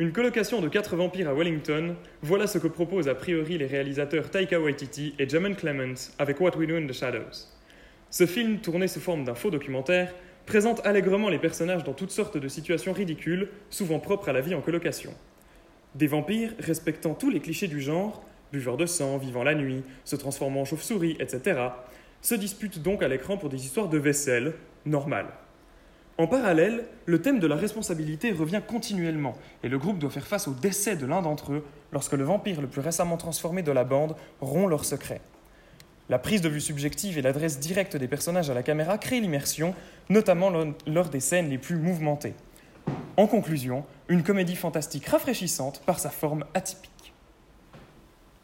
Une colocation de quatre vampires à Wellington, voilà ce que proposent a priori les réalisateurs Taika Waititi et Jamen Clements avec What We Do in the Shadows. Ce film, tourné sous forme d'un faux documentaire, présente allègrement les personnages dans toutes sortes de situations ridicules, souvent propres à la vie en colocation. Des vampires respectant tous les clichés du genre, buveurs de sang, vivant la nuit, se transformant en chauve-souris, etc., se disputent donc à l'écran pour des histoires de vaisselle, normales. En parallèle, le thème de la responsabilité revient continuellement, et le groupe doit faire face au décès de l'un d'entre eux lorsque le vampire le plus récemment transformé de la bande rompt leur secret. La prise de vue subjective et l'adresse directe des personnages à la caméra créent l'immersion, notamment lors des scènes les plus mouvementées. En conclusion, une comédie fantastique rafraîchissante par sa forme atypique.